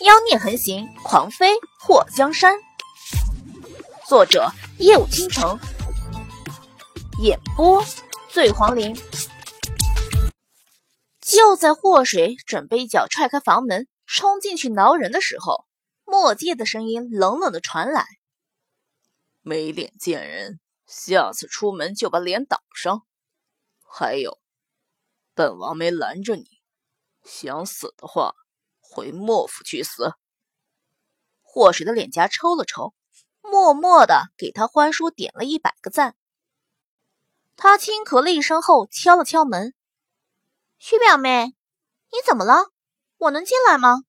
妖孽横行，狂飞破江山。作者：夜舞倾城，演播：醉黄林。就在祸水准备一脚踹开房门，冲进去挠人的时候，墨界的声音冷冷的传来：“没脸见人，下次出门就把脸挡上。还有，本王没拦着你，想死的话。”回莫府去死！祸水的脸颊抽了抽，默默的给他欢叔点了一百个赞。他轻咳了一声后，敲了敲门：“徐表妹，你怎么了？我能进来吗？”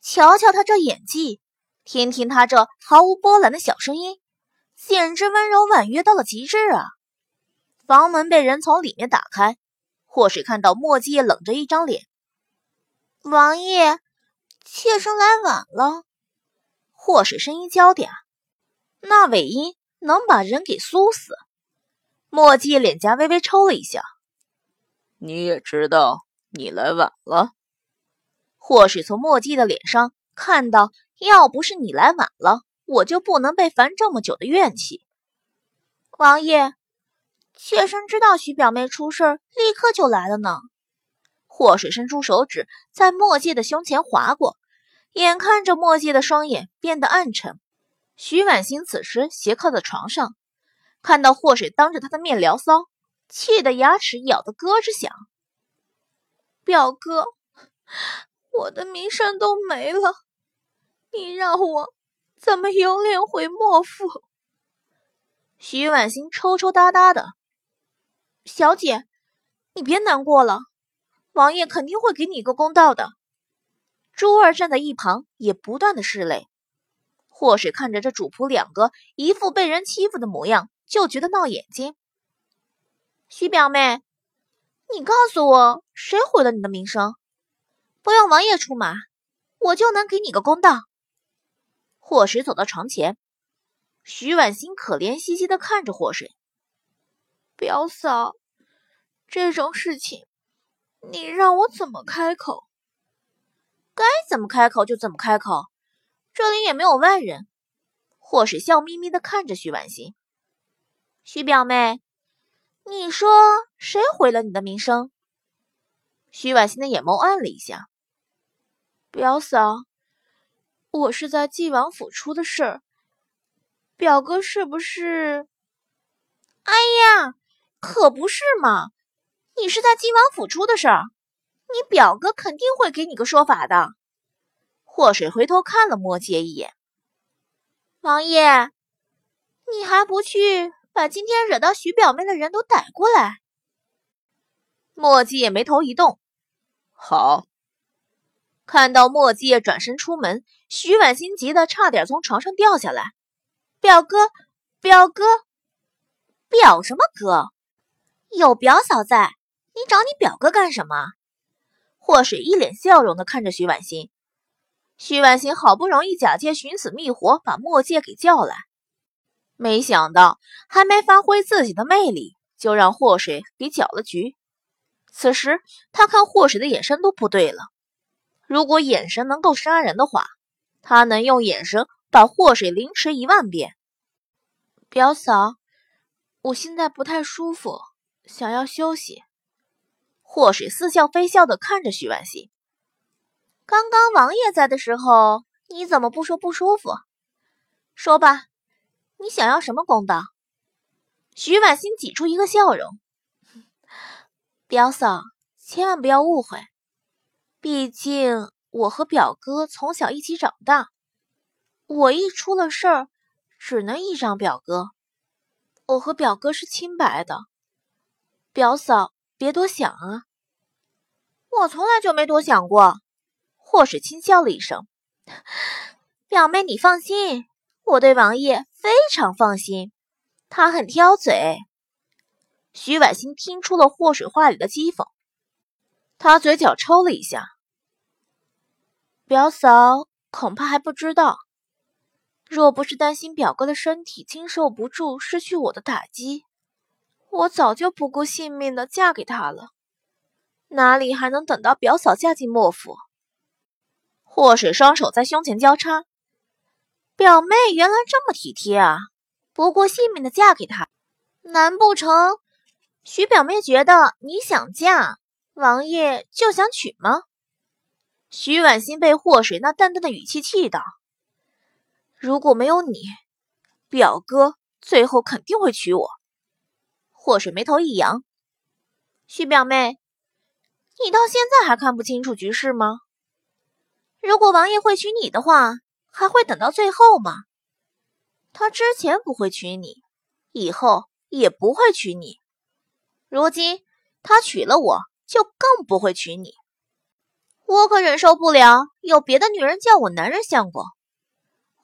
瞧瞧他这演技，听听他这毫无波澜的小声音，简直温柔婉约到了极致啊！房门被人从里面打开，祸水看到墨迹冷着一张脸。王爷，妾身来晚了。祸水声音娇嗲，那尾音能把人给酥死。墨迹脸颊微微抽了一下。你也知道你来晚了。祸水从墨迹的脸上看到，要不是你来晚了，我就不能被烦这么久的怨气。王爷，妾身知道徐表妹出事，立刻就来了呢。霍水伸出手指，在墨界的胸前划过，眼看着墨界的双眼变得暗沉。徐婉欣此时斜靠在床上，看到霍水当着他的面聊骚，气得牙齿咬得咯吱响。表哥，我的名声都没了，你让我怎么有脸回莫府？徐婉欣抽抽搭搭的，小姐，你别难过了。王爷肯定会给你一个公道的。珠儿站在一旁，也不断的拭泪。祸水看着这主仆两个一副被人欺负的模样，就觉得闹眼睛。徐表妹，你告诉我，谁毁了你的名声？不用王爷出马，我就能给你个公道。祸水走到床前，徐婉心可怜兮兮的看着祸水。表嫂，这种事情。你让我怎么开口？该怎么开口就怎么开口，这里也没有外人。祸水笑眯眯的看着徐婉欣，徐表妹，你说谁毁了你的名声？徐婉欣的眼眸暗了一下。表嫂，我是在晋王府出的事儿，表哥是不是？哎呀，可不是嘛！你是在晋王府出的事儿，你表哥肯定会给你个说法的。祸水回头看了莫界一眼，王爷，你还不去把今天惹到徐表妹的人都逮过来？莫界眉头一动，好。看到莫界转身出门，徐婉心急得差点从床上掉下来。表哥，表哥，表什么哥？有表嫂在。你找你表哥干什么？祸水一脸笑容的看着徐婉欣。徐婉欣好不容易假借寻死觅活把墨界给叫来，没想到还没发挥自己的魅力，就让祸水给搅了局。此时他看祸水的眼神都不对了。如果眼神能够杀人的话，他能用眼神把祸水凌迟一万遍。表嫂，我现在不太舒服，想要休息。祸水似笑非笑的看着徐婉欣。刚刚王爷在的时候，你怎么不说不舒服？说吧，你想要什么公道？徐婉欣挤出一个笑容。表嫂，千万不要误会，毕竟我和表哥从小一起长大，我一出了事儿，只能依仗表哥。我和表哥是清白的，表嫂。别多想啊！我从来就没多想过。霍水轻笑了一声：“表妹，你放心，我对王爷非常放心。他很挑嘴。”徐婉欣听出了霍水话里的讥讽，她嘴角抽了一下：“表嫂恐怕还不知道，若不是担心表哥的身体经受不住失去我的打击。”我早就不顾性命的嫁给他了，哪里还能等到表嫂嫁进莫府？祸水双手在胸前交叉，表妹原来这么体贴啊，不顾性命的嫁给他，难不成徐表妹觉得你想嫁，王爷就想娶吗？徐婉欣被祸水那淡淡的语气气到，如果没有你，表哥最后肯定会娶我。祸水眉头一扬，徐表妹，你到现在还看不清楚局势吗？如果王爷会娶你的话，还会等到最后吗？他之前不会娶你，以后也不会娶你。如今他娶了我，就更不会娶你。我可忍受不了有别的女人叫我男人相公，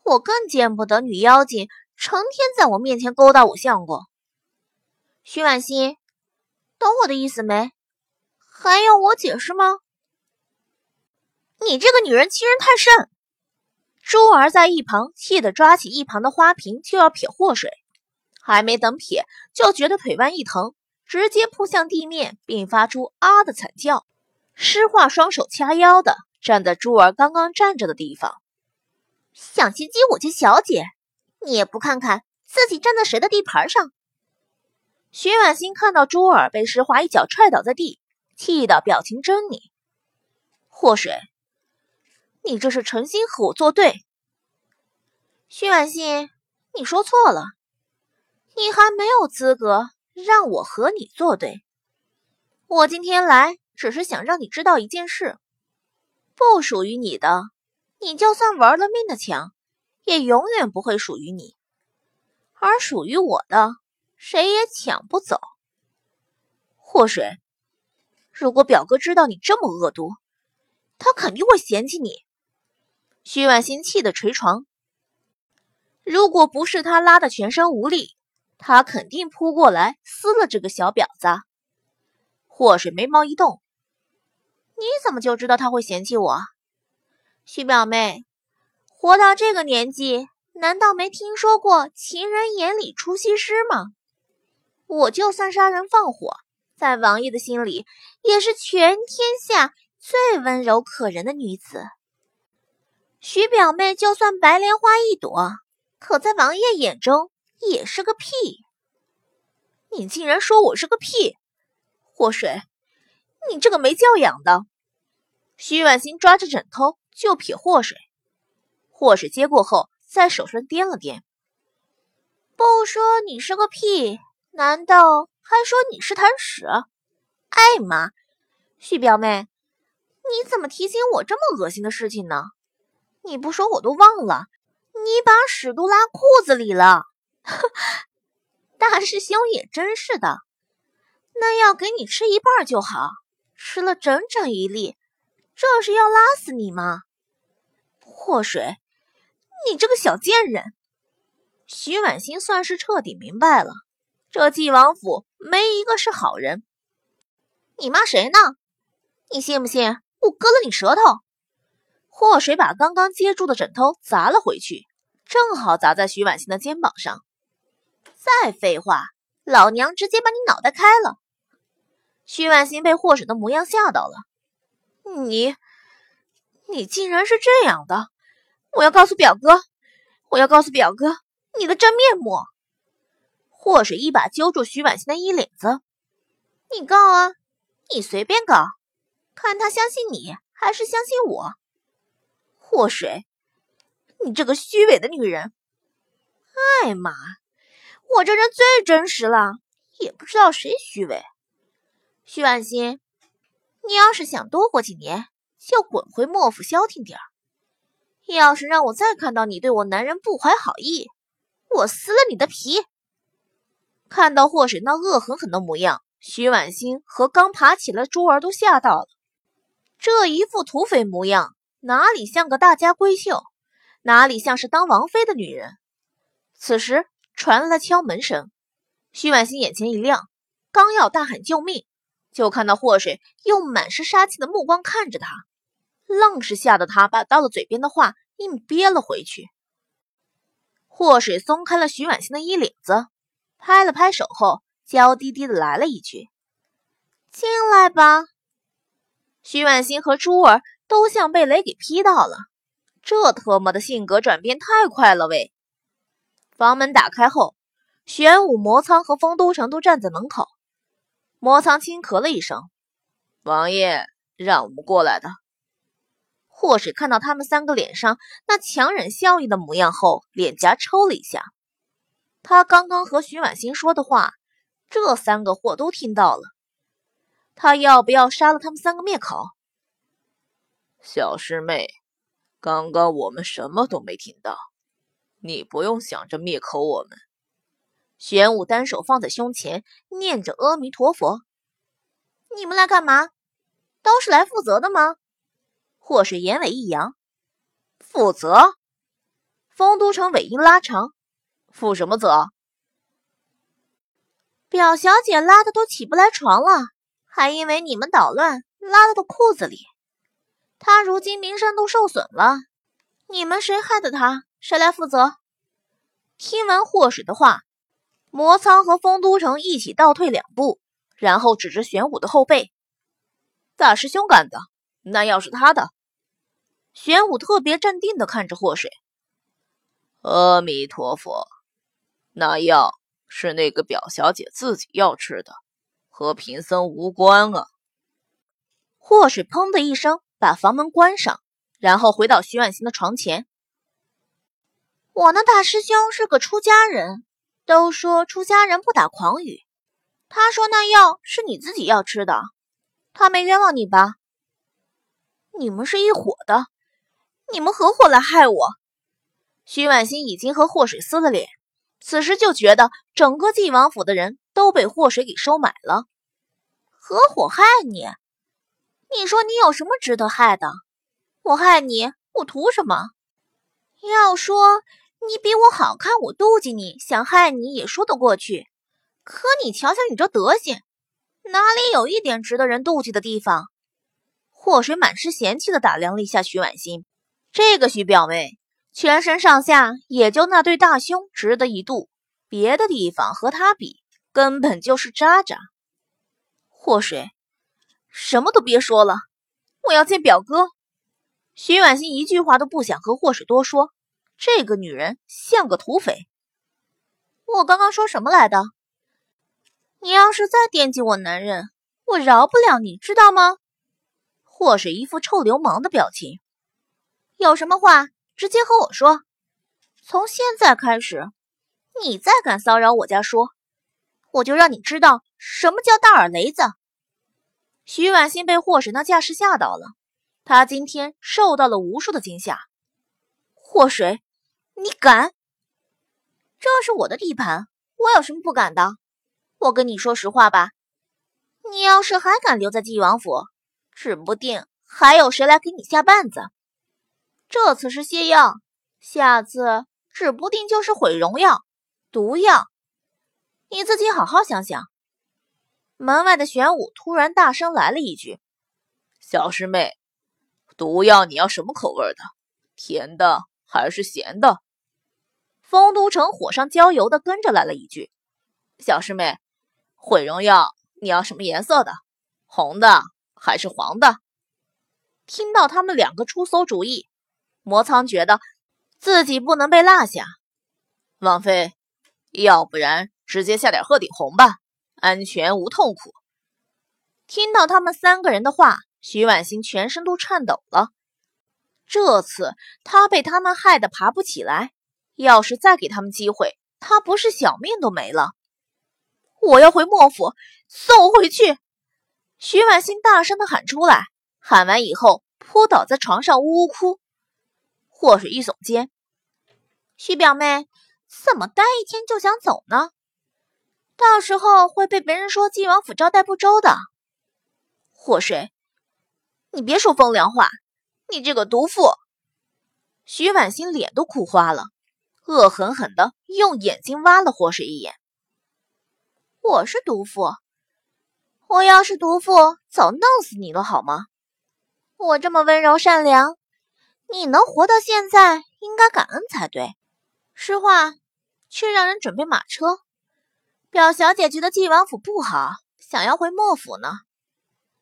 我更见不得女妖精成天在我面前勾搭我相公。徐婉欣，懂我的意思没？还要我解释吗？你这个女人欺人太甚！珠儿在一旁气得抓起一旁的花瓶就要撇祸水，还没等撇，就觉得腿弯一疼，直接扑向地面，并发出啊的惨叫。诗画双手掐腰的站在珠儿刚刚站着的地方，想袭击我家小姐，你也不看看自己站在谁的地盘上。徐婉欣看到珠儿被诗画一脚踹倒在地，气得表情狰狞。祸水。你这是诚心和我作对，徐婉欣，你说错了，你还没有资格让我和你作对。我今天来只是想让你知道一件事：不属于你的，你就算玩了命的抢，也永远不会属于你；而属于我的，谁也抢不走。祸水，如果表哥知道你这么恶毒，他肯定会嫌弃你。徐婉欣气得捶床。如果不是他拉的全身无力，他肯定扑过来撕了这个小婊子。祸水眉毛一动：“你怎么就知道他会嫌弃我？”徐表妹，活到这个年纪，难道没听说过“情人眼里出西施”吗？我就算杀人放火，在王爷的心里，也是全天下最温柔可人的女子。徐表妹就算白莲花一朵，可在王爷眼中也是个屁。你竟然说我是个屁！祸水，你这个没教养的！徐婉欣抓着枕头就撇祸水，祸水接过后在手上掂了掂，不说你是个屁，难道还说你是滩屎？哎妈！徐表妹，你怎么提醒我这么恶心的事情呢？你不说我都忘了，你把屎都拉裤子里了。大师兄也真是的，那药给你吃一半就好，吃了整整一粒，这是要拉死你吗？祸水，你这个小贱人！徐婉欣算是彻底明白了，这晋王府没一个是好人。你骂谁呢？你信不信我割了你舌头？祸水把刚刚接住的枕头砸了回去，正好砸在徐婉欣的肩膀上。再废话，老娘直接把你脑袋开了！徐婉欣被祸水的模样吓到了。你，你竟然是这样的！我要告诉表哥，我要告诉表哥你的真面目！祸水一把揪住徐婉欣的衣领子：“你告啊，你随便告，看他相信你还是相信我。”祸水，你这个虚伪的女人！哎妈，我这人最真实了，也不知道谁虚伪。徐婉欣，你要是想多活几年，就滚回莫府消停点儿。要是让我再看到你对我男人不怀好意，我撕了你的皮！看到祸水那恶狠狠的模样，徐婉欣和刚爬起来的珠儿都吓到了，这一副土匪模样。哪里像个大家闺秀，哪里像是当王妃的女人？此时传来了敲门声，徐婉欣眼前一亮，刚要大喊救命，就看到祸水用满是杀气的目光看着他，愣是吓得他把到了嘴边的话硬憋了回去。祸水松开了徐婉欣的衣领子，拍了拍手后，娇滴滴的来了一句：“进来吧。”徐婉欣和珠儿都像被雷给劈到了。这特么的性格转变太快了喂！房门打开后，玄武、魔苍和丰都城都站在门口。魔苍轻咳了一声：“王爷让我们过来的。”祸水看到他们三个脸上那强忍笑意的模样后，脸颊抽了一下。他刚刚和徐婉欣说的话，这三个货都听到了。他要不要杀了他们三个灭口？小师妹，刚刚我们什么都没听到，你不用想着灭口我们。玄武单手放在胸前，念着阿弥陀佛。你们来干嘛？都是来负责的吗？祸水眼尾一扬，负责。丰都城尾音拉长，负什么责？表小姐拉的都起不来床了，还因为你们捣乱拉到了裤子里。她如今名声都受损了，你们谁害的她？谁来负责？听完祸水的话，魔苍和丰都城一起倒退两步，然后指着玄武的后背：“大师兄干的，那要是他的。”玄武特别镇定地看着祸水。阿弥陀佛，那药是那个表小姐自己要吃的，和贫僧无关啊！祸水砰的一声把房门关上，然后回到徐婉欣的床前。我那大师兄是个出家人，都说出家人不打诳语。他说那药是你自己要吃的，他没冤枉你吧？你们是一伙的。你们合伙来害我！徐婉欣已经和祸水撕了脸，此时就觉得整个晋王府的人都被祸水给收买了。合伙害你？你说你有什么值得害的？我害你，我图什么？要说你比我好看，我妒忌你，想害你也说得过去。可你瞧瞧你这德行，哪里有一点值得人妒忌的地方？祸水满是嫌弃的打量了一下徐婉欣。这个徐表妹，全身上下也就那对大胸值得一妒，别的地方和他比，根本就是渣渣。祸水，什么都别说了，我要见表哥。徐婉欣一句话都不想和祸水多说，这个女人像个土匪。我刚刚说什么来的？你要是再惦记我男人，我饶不了你，知道吗？祸水一副臭流氓的表情。有什么话直接和我说。从现在开始，你再敢骚扰我家说，我就让你知道什么叫大耳雷子。徐婉欣被祸水那架势吓到了，她今天受到了无数的惊吓。祸水，你敢？这是我的地盘，我有什么不敢的？我跟你说实话吧，你要是还敢留在纪王府，指不定还有谁来给你下绊子。这次是泻药，下次指不定就是毁容药、毒药。你自己好好想想。门外的玄武突然大声来了一句：“小师妹，毒药你要什么口味的？甜的还是咸的？”丰都城火上浇油的跟着来了一句：“小师妹，毁容药你要什么颜色的？红的还是黄的？”听到他们两个出馊主意。魔苍觉得自己不能被落下，王妃，要不然直接下点鹤顶红吧，安全无痛苦。听到他们三个人的话，徐婉欣全身都颤抖了。这次她被他们害得爬不起来，要是再给他们机会，她不是小命都没了。我要回莫府，送我回去！徐婉欣大声的喊出来，喊完以后扑倒在床上呜呜哭。祸水一耸肩，徐表妹怎么待一天就想走呢？到时候会被别人说晋王府招待不周的。祸水，你别说风凉话，你这个毒妇！徐婉欣脸都哭花了，恶狠狠的用眼睛挖了祸水一眼。我是毒妇？我要是毒妇，早弄死你了好吗？我这么温柔善良。你能活到现在，应该感恩才对。诗画，却让人准备马车。表小姐觉得晋王府不好，想要回莫府呢。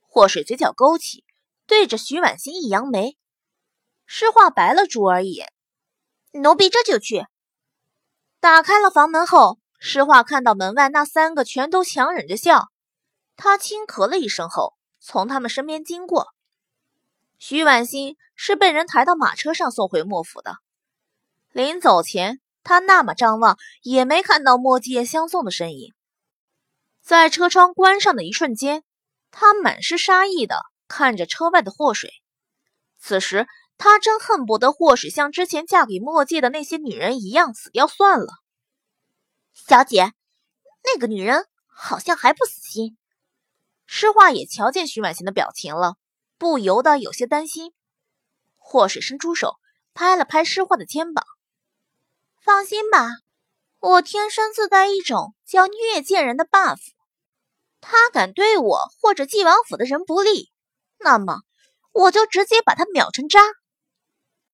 祸水嘴角勾起，对着徐婉欣一扬眉。诗画白了珠儿一眼：“奴婢这就去。”打开了房门后，诗画看到门外那三个全都强忍着笑，他轻咳了一声后，从他们身边经过。徐婉欣是被人抬到马车上送回莫府的。临走前，他那么张望，也没看到莫继业相送的身影。在车窗关上的一瞬间，他满是杀意的看着车外的祸水。此时。他真恨不得祸水像之前嫁给墨界的那些女人一样死掉算了。小姐，那个女人好像还不死心。诗画也瞧见徐婉欣的表情了，不由得有些担心。霍水伸出手拍了拍诗画的肩膀：“放心吧，我天生自带一种叫虐贱人的 buff。他敢对我或者纪王府的人不利，那么我就直接把他秒成渣。”